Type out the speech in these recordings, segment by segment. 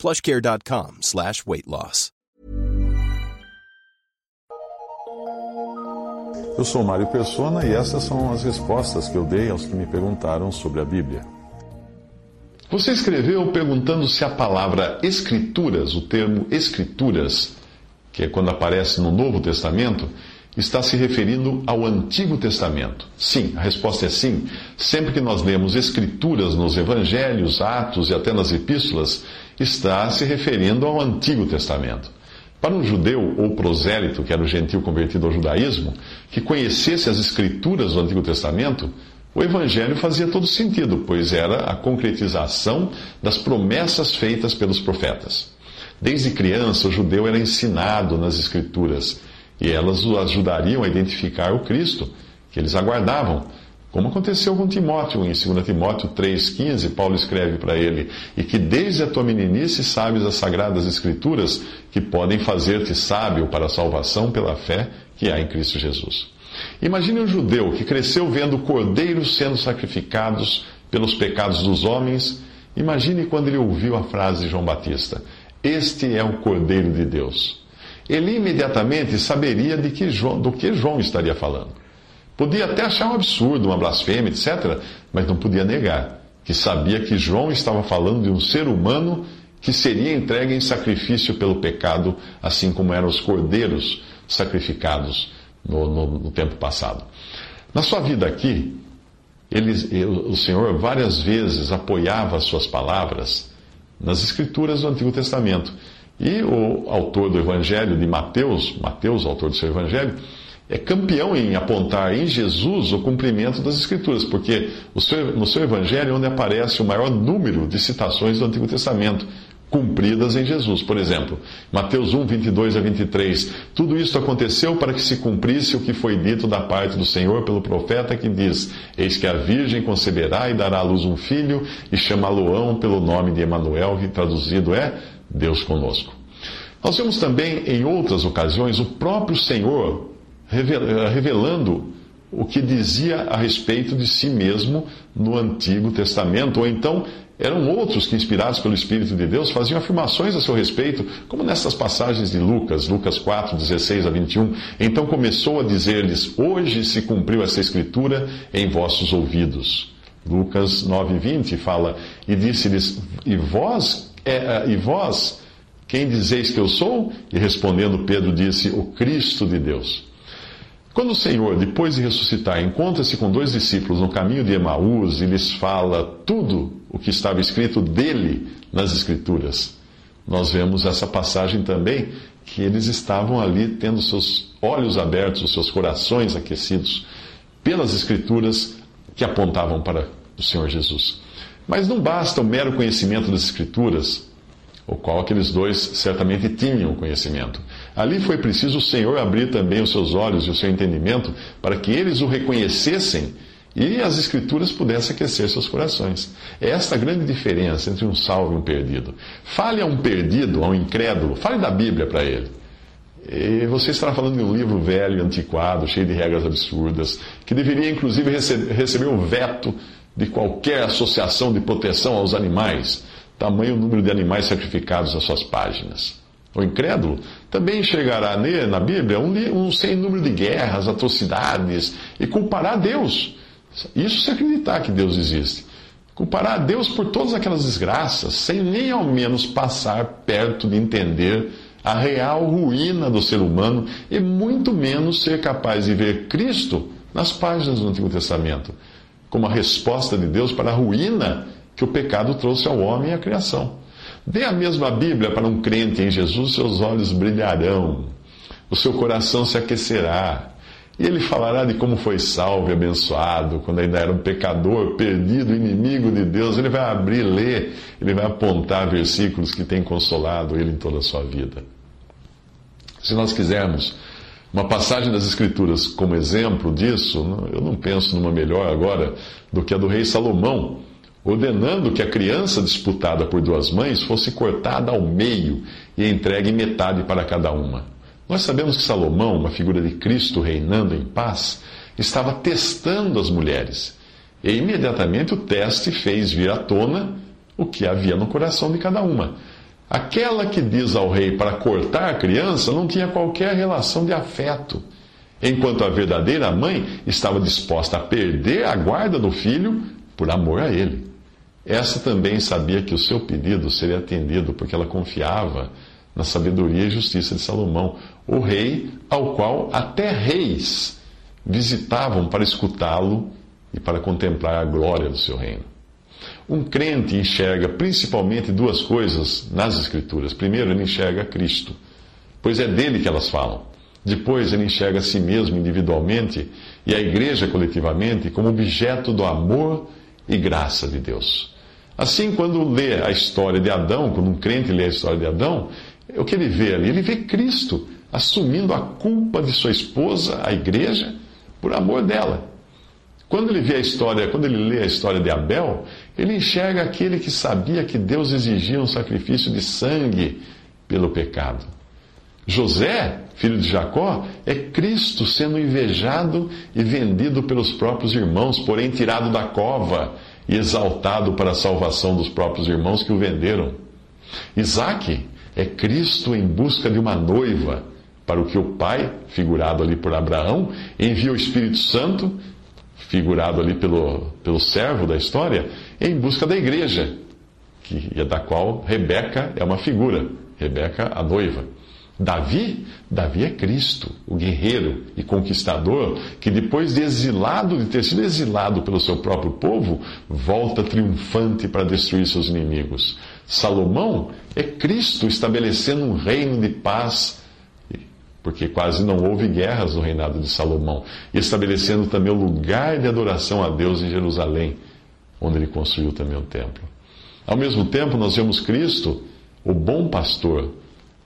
plushcare.com slash weight loss. Eu sou Mário Persona e essas são as respostas que eu dei aos que me perguntaram sobre a Bíblia. Você escreveu perguntando se a palavra escrituras, o termo escrituras, que é quando aparece no Novo Testamento, está se referindo ao Antigo Testamento. Sim, a resposta é sim. Sempre que nós lemos escrituras nos evangelhos, atos e até nas epístolas, está se referindo ao Antigo Testamento. Para um judeu ou prosélito, que era o gentil convertido ao judaísmo, que conhecesse as escrituras do Antigo Testamento, o Evangelho fazia todo sentido, pois era a concretização das promessas feitas pelos profetas. Desde criança, o judeu era ensinado nas Escrituras e elas o ajudariam a identificar o Cristo que eles aguardavam. Como aconteceu com Timóteo, em 2 Timóteo 3,15, Paulo escreve para ele: E que desde a tua meninice sabes as sagradas Escrituras que podem fazer-te sábio para a salvação pela fé que há em Cristo Jesus. Imagine um judeu que cresceu vendo cordeiros sendo sacrificados pelos pecados dos homens. Imagine quando ele ouviu a frase de João Batista: Este é o Cordeiro de Deus. Ele imediatamente saberia de que João, do que João estaria falando. Podia até achar um absurdo, uma blasfêmia, etc., mas não podia negar que sabia que João estava falando de um ser humano que seria entregue em sacrifício pelo pecado, assim como eram os cordeiros sacrificados no, no, no tempo passado. Na sua vida aqui, ele, o Senhor várias vezes apoiava as suas palavras nas escrituras do Antigo Testamento. E o autor do Evangelho de Mateus, Mateus, autor do seu Evangelho, é campeão em apontar em Jesus o cumprimento das Escrituras, porque no seu Evangelho é onde aparece o maior número de citações do Antigo Testamento cumpridas em Jesus. Por exemplo, Mateus 1, 22 a 23. Tudo isso aconteceu para que se cumprisse o que foi dito da parte do Senhor pelo profeta que diz: Eis que a Virgem conceberá e dará à luz um filho, e chamá-lo-ão pelo nome de Emanuel, que traduzido é Deus conosco. Nós vemos também em outras ocasiões o próprio Senhor revelando o que dizia a respeito de si mesmo no Antigo Testamento, ou então eram outros que, inspirados pelo Espírito de Deus, faziam afirmações a seu respeito, como nessas passagens de Lucas, Lucas 4, 16 a 21. Então começou a dizer-lhes: Hoje se cumpriu essa escritura em vossos ouvidos. Lucas 9, 20 fala: E disse-lhes: E vós, é, e vós, quem dizeis que eu sou? E respondendo, Pedro disse: O Cristo de Deus. Quando o Senhor, depois de ressuscitar, encontra-se com dois discípulos no caminho de Emaús e lhes fala tudo o que estava escrito dele nas Escrituras, nós vemos essa passagem também, que eles estavam ali tendo seus olhos abertos, os seus corações aquecidos pelas Escrituras que apontavam para o Senhor Jesus. Mas não basta o mero conhecimento das Escrituras o qual aqueles dois certamente tinham conhecimento. Ali foi preciso o Senhor abrir também os seus olhos e o seu entendimento para que eles o reconhecessem e as Escrituras pudessem aquecer seus corações. É esta a grande diferença entre um salvo e um perdido. Fale a um perdido, a um incrédulo, fale da Bíblia para ele. E você estará falando de um livro velho, antiquado, cheio de regras absurdas, que deveria inclusive receber o veto de qualquer associação de proteção aos animais tamanho número de animais sacrificados nas suas páginas. O incrédulo também enxergará na Bíblia um, um sem número de guerras, atrocidades e culpará Deus. Isso se acreditar que Deus existe. Culpará a Deus por todas aquelas desgraças, sem nem ao menos passar perto de entender a real ruína do ser humano e muito menos ser capaz de ver Cristo nas páginas do Antigo Testamento como a resposta de Deus para a ruína que o pecado trouxe ao homem e à criação. Dê a mesma Bíblia para um crente em Jesus, seus olhos brilharão, o seu coração se aquecerá. E ele falará de como foi salvo e abençoado, quando ainda era um pecador, perdido, inimigo de Deus. Ele vai abrir, ler, ele vai apontar versículos que têm consolado ele em toda a sua vida. Se nós quisermos uma passagem das Escrituras como exemplo disso, eu não penso numa melhor agora do que a do rei Salomão, ordenando que a criança disputada por duas mães fosse cortada ao meio e entregue metade para cada uma. Nós sabemos que Salomão, uma figura de Cristo reinando em paz, estava testando as mulheres. E imediatamente o teste fez vir à tona o que havia no coração de cada uma. Aquela que diz ao rei para cortar a criança não tinha qualquer relação de afeto, enquanto a verdadeira mãe estava disposta a perder a guarda do filho por amor a ele. Essa também sabia que o seu pedido seria atendido, porque ela confiava na sabedoria e justiça de Salomão, o rei ao qual até reis visitavam para escutá-lo e para contemplar a glória do seu reino. Um crente enxerga principalmente duas coisas nas Escrituras. Primeiro, ele enxerga Cristo, pois é dele que elas falam. Depois, ele enxerga a si mesmo individualmente e a igreja coletivamente como objeto do amor e graça de Deus. Assim, quando lê a história de Adão, quando um crente lê a história de Adão, o que ele vê ali? Ele vê Cristo assumindo a culpa de sua esposa, a igreja, por amor dela. Quando ele vê a história, quando ele lê a história de Abel, ele enxerga aquele que sabia que Deus exigia um sacrifício de sangue pelo pecado. José, filho de Jacó, é Cristo sendo invejado e vendido pelos próprios irmãos, porém tirado da cova e exaltado para a salvação dos próprios irmãos que o venderam. Isaac é Cristo em busca de uma noiva, para o que o Pai, figurado ali por Abraão, envia o Espírito Santo figurado ali pelo, pelo servo da história, em busca da igreja, que, da qual Rebeca é uma figura. Rebeca, a noiva. Davi, Davi é Cristo, o guerreiro e conquistador, que depois de exilado, de ter sido exilado pelo seu próprio povo, volta triunfante para destruir seus inimigos. Salomão é Cristo estabelecendo um reino de paz porque quase não houve guerras no reinado de Salomão, e estabelecendo também o lugar de adoração a Deus em Jerusalém, onde ele construiu também o templo. Ao mesmo tempo, nós vemos Cristo, o bom pastor,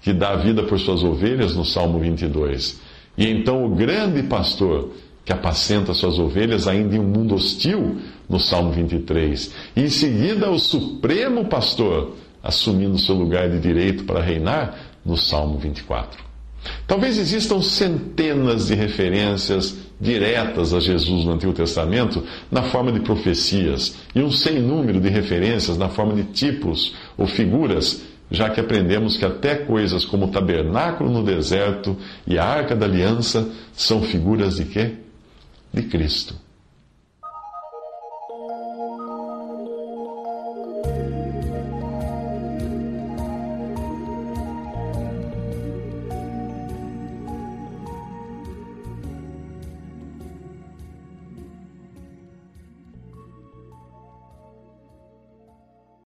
que dá vida por suas ovelhas no Salmo 22. E então o grande pastor, que apacenta suas ovelhas ainda em um mundo hostil, no Salmo 23. E em seguida o supremo pastor, assumindo seu lugar de direito para reinar, no Salmo 24. Talvez existam centenas de referências diretas a Jesus no Antigo Testamento na forma de profecias e um sem número de referências na forma de tipos ou figuras, já que aprendemos que até coisas como o tabernáculo no deserto e a arca da aliança são figuras de quê? De Cristo.